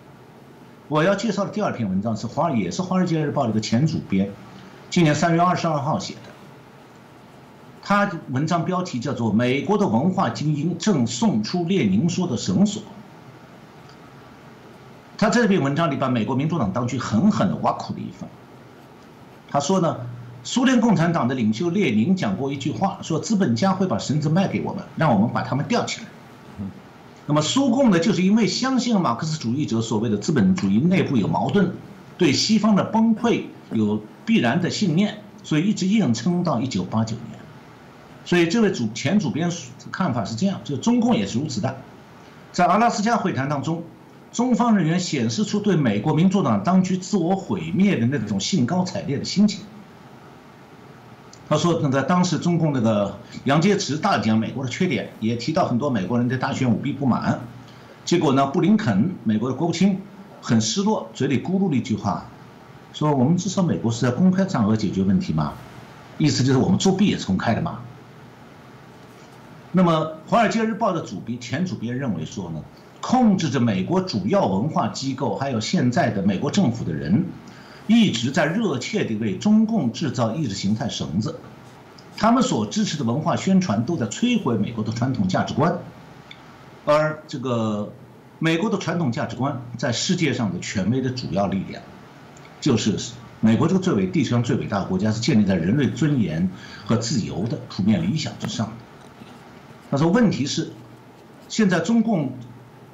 我要介绍的第二篇文章是华也是《华尔街日报》的一个前主编，今年三月二十二号写的。他文章标题叫做《美国的文化精英正送出列宁说的绳索》。他这篇文章里把美国民主党当局狠狠地挖苦了一番。他说呢，苏联共产党的领袖列宁讲过一句话，说资本家会把绳子卖给我们，让我们把他们吊起来。那么苏共呢，就是因为相信马克思主义者所谓的资本主义内部有矛盾，对西方的崩溃有必然的信念，所以一直硬撑到一九八九年。所以这位主前主编看法是这样，就中共也是如此的。在阿拉斯加会谈当中，中方人员显示出对美国民主党当局自我毁灭的那种兴高采烈的心情。他说，那个当时中共那个杨洁篪大讲美国的缺点，也提到很多美国人对大选舞弊不满。结果呢，布林肯美国的国务卿很失落，嘴里咕噜了一句话，说：“我们至少美国是在公开场合解决问题嘛，意思就是我们作弊也是公开的嘛。”那么，《华尔街日报》的主编前主编认为说呢，控制着美国主要文化机构还有现在的美国政府的人。一直在热切地为中共制造意识形态绳子，他们所支持的文化宣传都在摧毁美国的传统价值观，而这个美国的传统价值观在世界上的权威的主要力量，就是美国这个最伟地球上最伟大的国家是建立在人类尊严和自由的普遍理想之上的。他说，问题是现在中共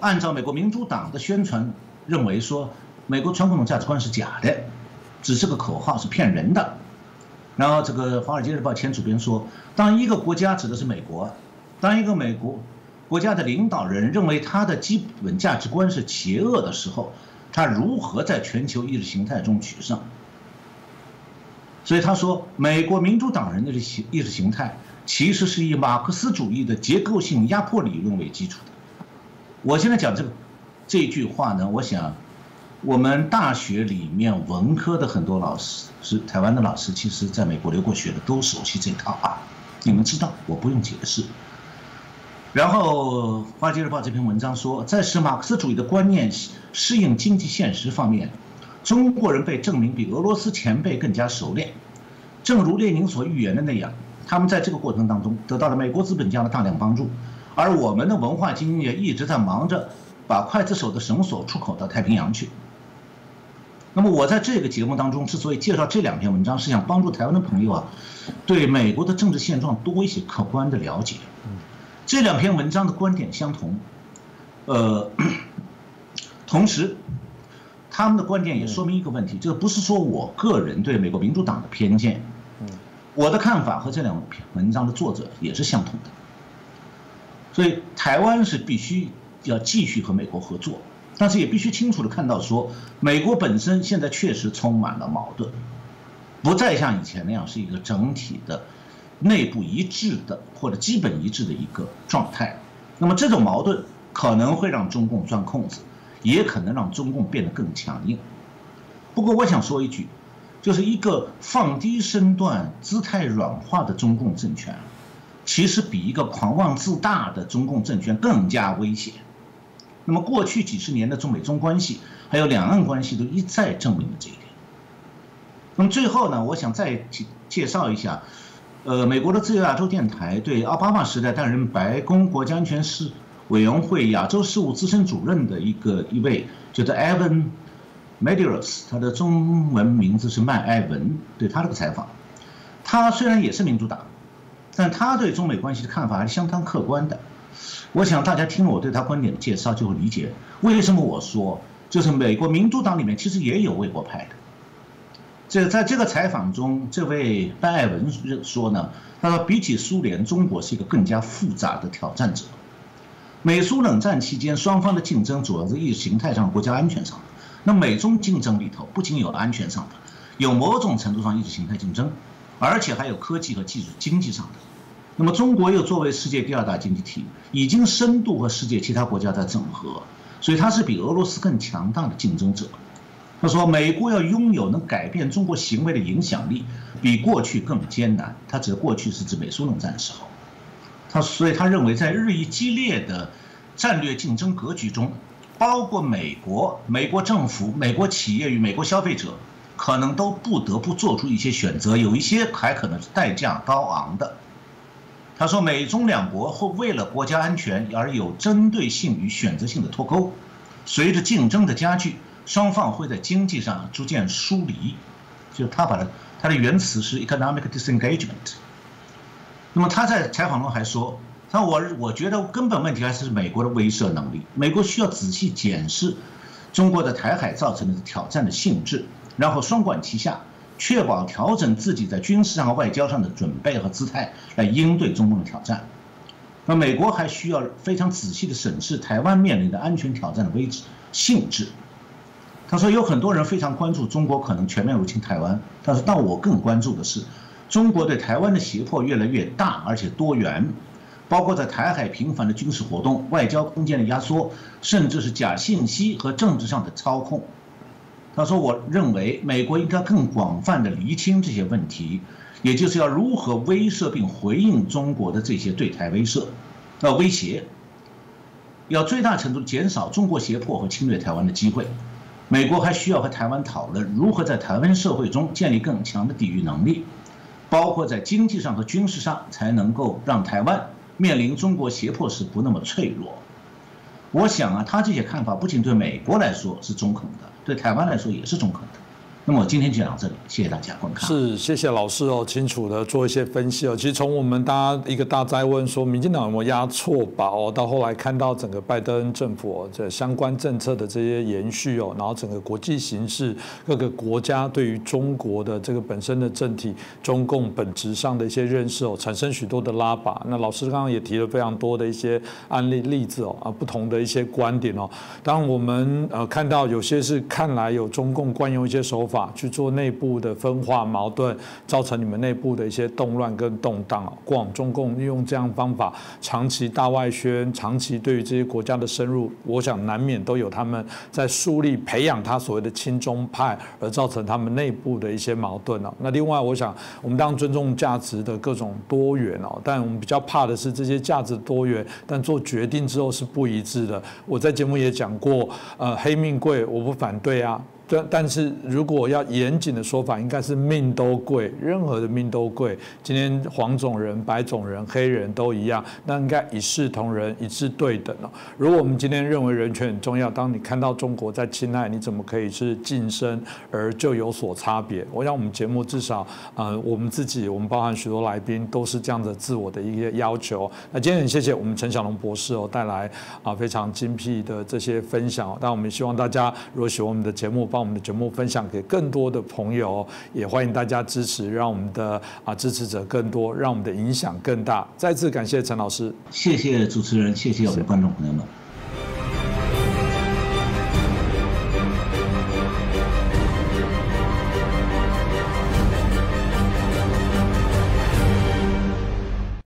按照美国民主党的宣传认为说，美国传统价值观是假的。只是个口号，是骗人的。然后，这个《华尔街日报》前主编说，当一个国家指的是美国，当一个美国国家的领导人认为他的基本价值观是邪恶的时候，他如何在全球意识形态中取胜？所以他说，美国民主党人的这意识形态其实是以马克思主义的结构性压迫理论为基础的。我现在讲这个这句话呢，我想。我们大学里面文科的很多老师是台湾的老师，其实在美国留过学的都熟悉这套啊，你们知道，我不用解释。然后《华尔街日报》这篇文章说，在使马克思主义的观念适应经济现实方面，中国人被证明比俄罗斯前辈更加熟练。正如列宁所预言的那样，他们在这个过程当中得到了美国资本家的大量帮助，而我们的文化精英也一直在忙着把刽子手的绳索出口到太平洋去。那么我在这个节目当中之所以介绍这两篇文章，是想帮助台湾的朋友啊，对美国的政治现状多一些客观的了解。这两篇文章的观点相同，呃，同时他们的观点也说明一个问题，这不是说我个人对美国民主党的偏见，我的看法和这两篇文章的作者也是相同的。所以台湾是必须要继续和美国合作。但是也必须清楚的看到，说美国本身现在确实充满了矛盾，不再像以前那样是一个整体的、内部一致的或者基本一致的一个状态。那么这种矛盾可能会让中共钻空子，也可能让中共变得更强硬。不过我想说一句，就是一个放低身段、姿态软化的中共政权，其实比一个狂妄自大的中共政权更加危险。那么过去几十年的中美中关系，还有两岸关系，都一再证明了这一点。那么最后呢，我想再介介绍一下，呃，美国的自由亚洲电台对奥巴马时代担任白宫国家安全事委员会亚洲事务资深主任的一个一位，叫做 Evan Medeiros，他的中文名字是麦埃文，对他这个采访，他虽然也是民主党，但他对中美关系的看法还是相当客观的。我想大家听了我对他观点的介绍，就会理解为什么我说，就是美国民主党里面其实也有卫国派的。这在这个采访中，这位拜艾文说呢，他说比起苏联，中国是一个更加复杂的挑战者。美苏冷战期间，双方的竞争主要是意识形态上、国家安全上。那美中竞争里头，不仅有安全上的，有某种程度上意识形态竞争，而且还有科技和技术、经济上的。那么中国又作为世界第二大经济体，已经深度和世界其他国家在整合，所以它是比俄罗斯更强大的竞争者。他说，美国要拥有能改变中国行为的影响力，比过去更艰难。他指过去是指美苏冷战的时候。他所以他认为，在日益激烈的战略竞争格局中，包括美国、美国政府、美国企业与美国消费者，可能都不得不做出一些选择，有一些还可能是代价高昂的。他说，美中两国会为了国家安全而有针对性与选择性的脱钩，随着竞争的加剧，双方会在经济上逐渐疏离。就他把它，他的原词是 economic disengagement。那么他在采访中还说：“他我我觉得根本问题还是美国的威慑能力。美国需要仔细检视中国的台海造成的挑战的性质，然后双管齐下，确保调整自己在军事上和外交上的准备和姿态，来应对中共的挑战。那美国还需要非常仔细地审视台湾面临的安全挑战的危性质。”他说：“有很多人非常关注中国可能全面入侵台湾，但是但我更关注的是。”中国对台湾的胁迫越来越大，而且多元，包括在台海频繁的军事活动、外交空间的压缩，甚至是假信息和政治上的操控。他说：“我认为美国应该更广泛的厘清这些问题，也就是要如何威慑并回应中国的这些对台威慑、呃威胁，要最大程度减少中国胁迫和侵略台湾的机会。美国还需要和台湾讨论如何在台湾社会中建立更强的抵御能力。”包括在经济上和军事上，才能够让台湾面临中国胁迫时不那么脆弱。我想啊，他这些看法不仅对美国来说是中肯的，对台湾来说也是中肯的。那么我今天就讲到这里，谢谢大家观看。是，谢谢老师哦，清楚的做一些分析哦。其实从我们大家一个大灾问说，民进党有没有压错吧？哦，到后来看到整个拜登政府这相关政策的这些延续哦，然后整个国际形势，各个国家对于中国的这个本身的政体，中共本质上的一些认识哦，产生许多的拉拔。那老师刚刚也提了非常多的一些案例例子哦，啊，不同的一些观点哦。当我们呃看到有些是看来有中共惯用一些手法法。去做内部的分化矛盾，造成你们内部的一些动乱跟动荡啊。过往中共用这样方法，长期大外宣，长期对于这些国家的深入，我想难免都有他们在树立、培养他所谓的亲中派，而造成他们内部的一些矛盾哦。那另外，我想我们当然尊重价值的各种多元哦，但我们比较怕的是这些价值多元，但做决定之后是不一致的。我在节目也讲过，呃，黑命贵我不反对啊。但但是如果要严谨的说法，应该是命都贵，任何的命都贵。今天黄种人、白种人、黑人都一样，那应该一视同仁，一致对等哦。如果我们今天认为人权很重要，当你看到中国在侵害，你怎么可以是晋升而就有所差别？我想我们节目至少，呃，我们自己，我们包含许多来宾都是这样的自我的一些要求。那今天很谢谢我们陈小龙博士哦，带来啊非常精辟的这些分享。但我们希望大家如果喜欢我们的节目，帮我们的节目分享给更多的朋友，也欢迎大家支持，让我们的啊支持者更多，让我们的影响更大。再次感谢陈老师，谢谢主持人，谢谢我们的观众朋友们。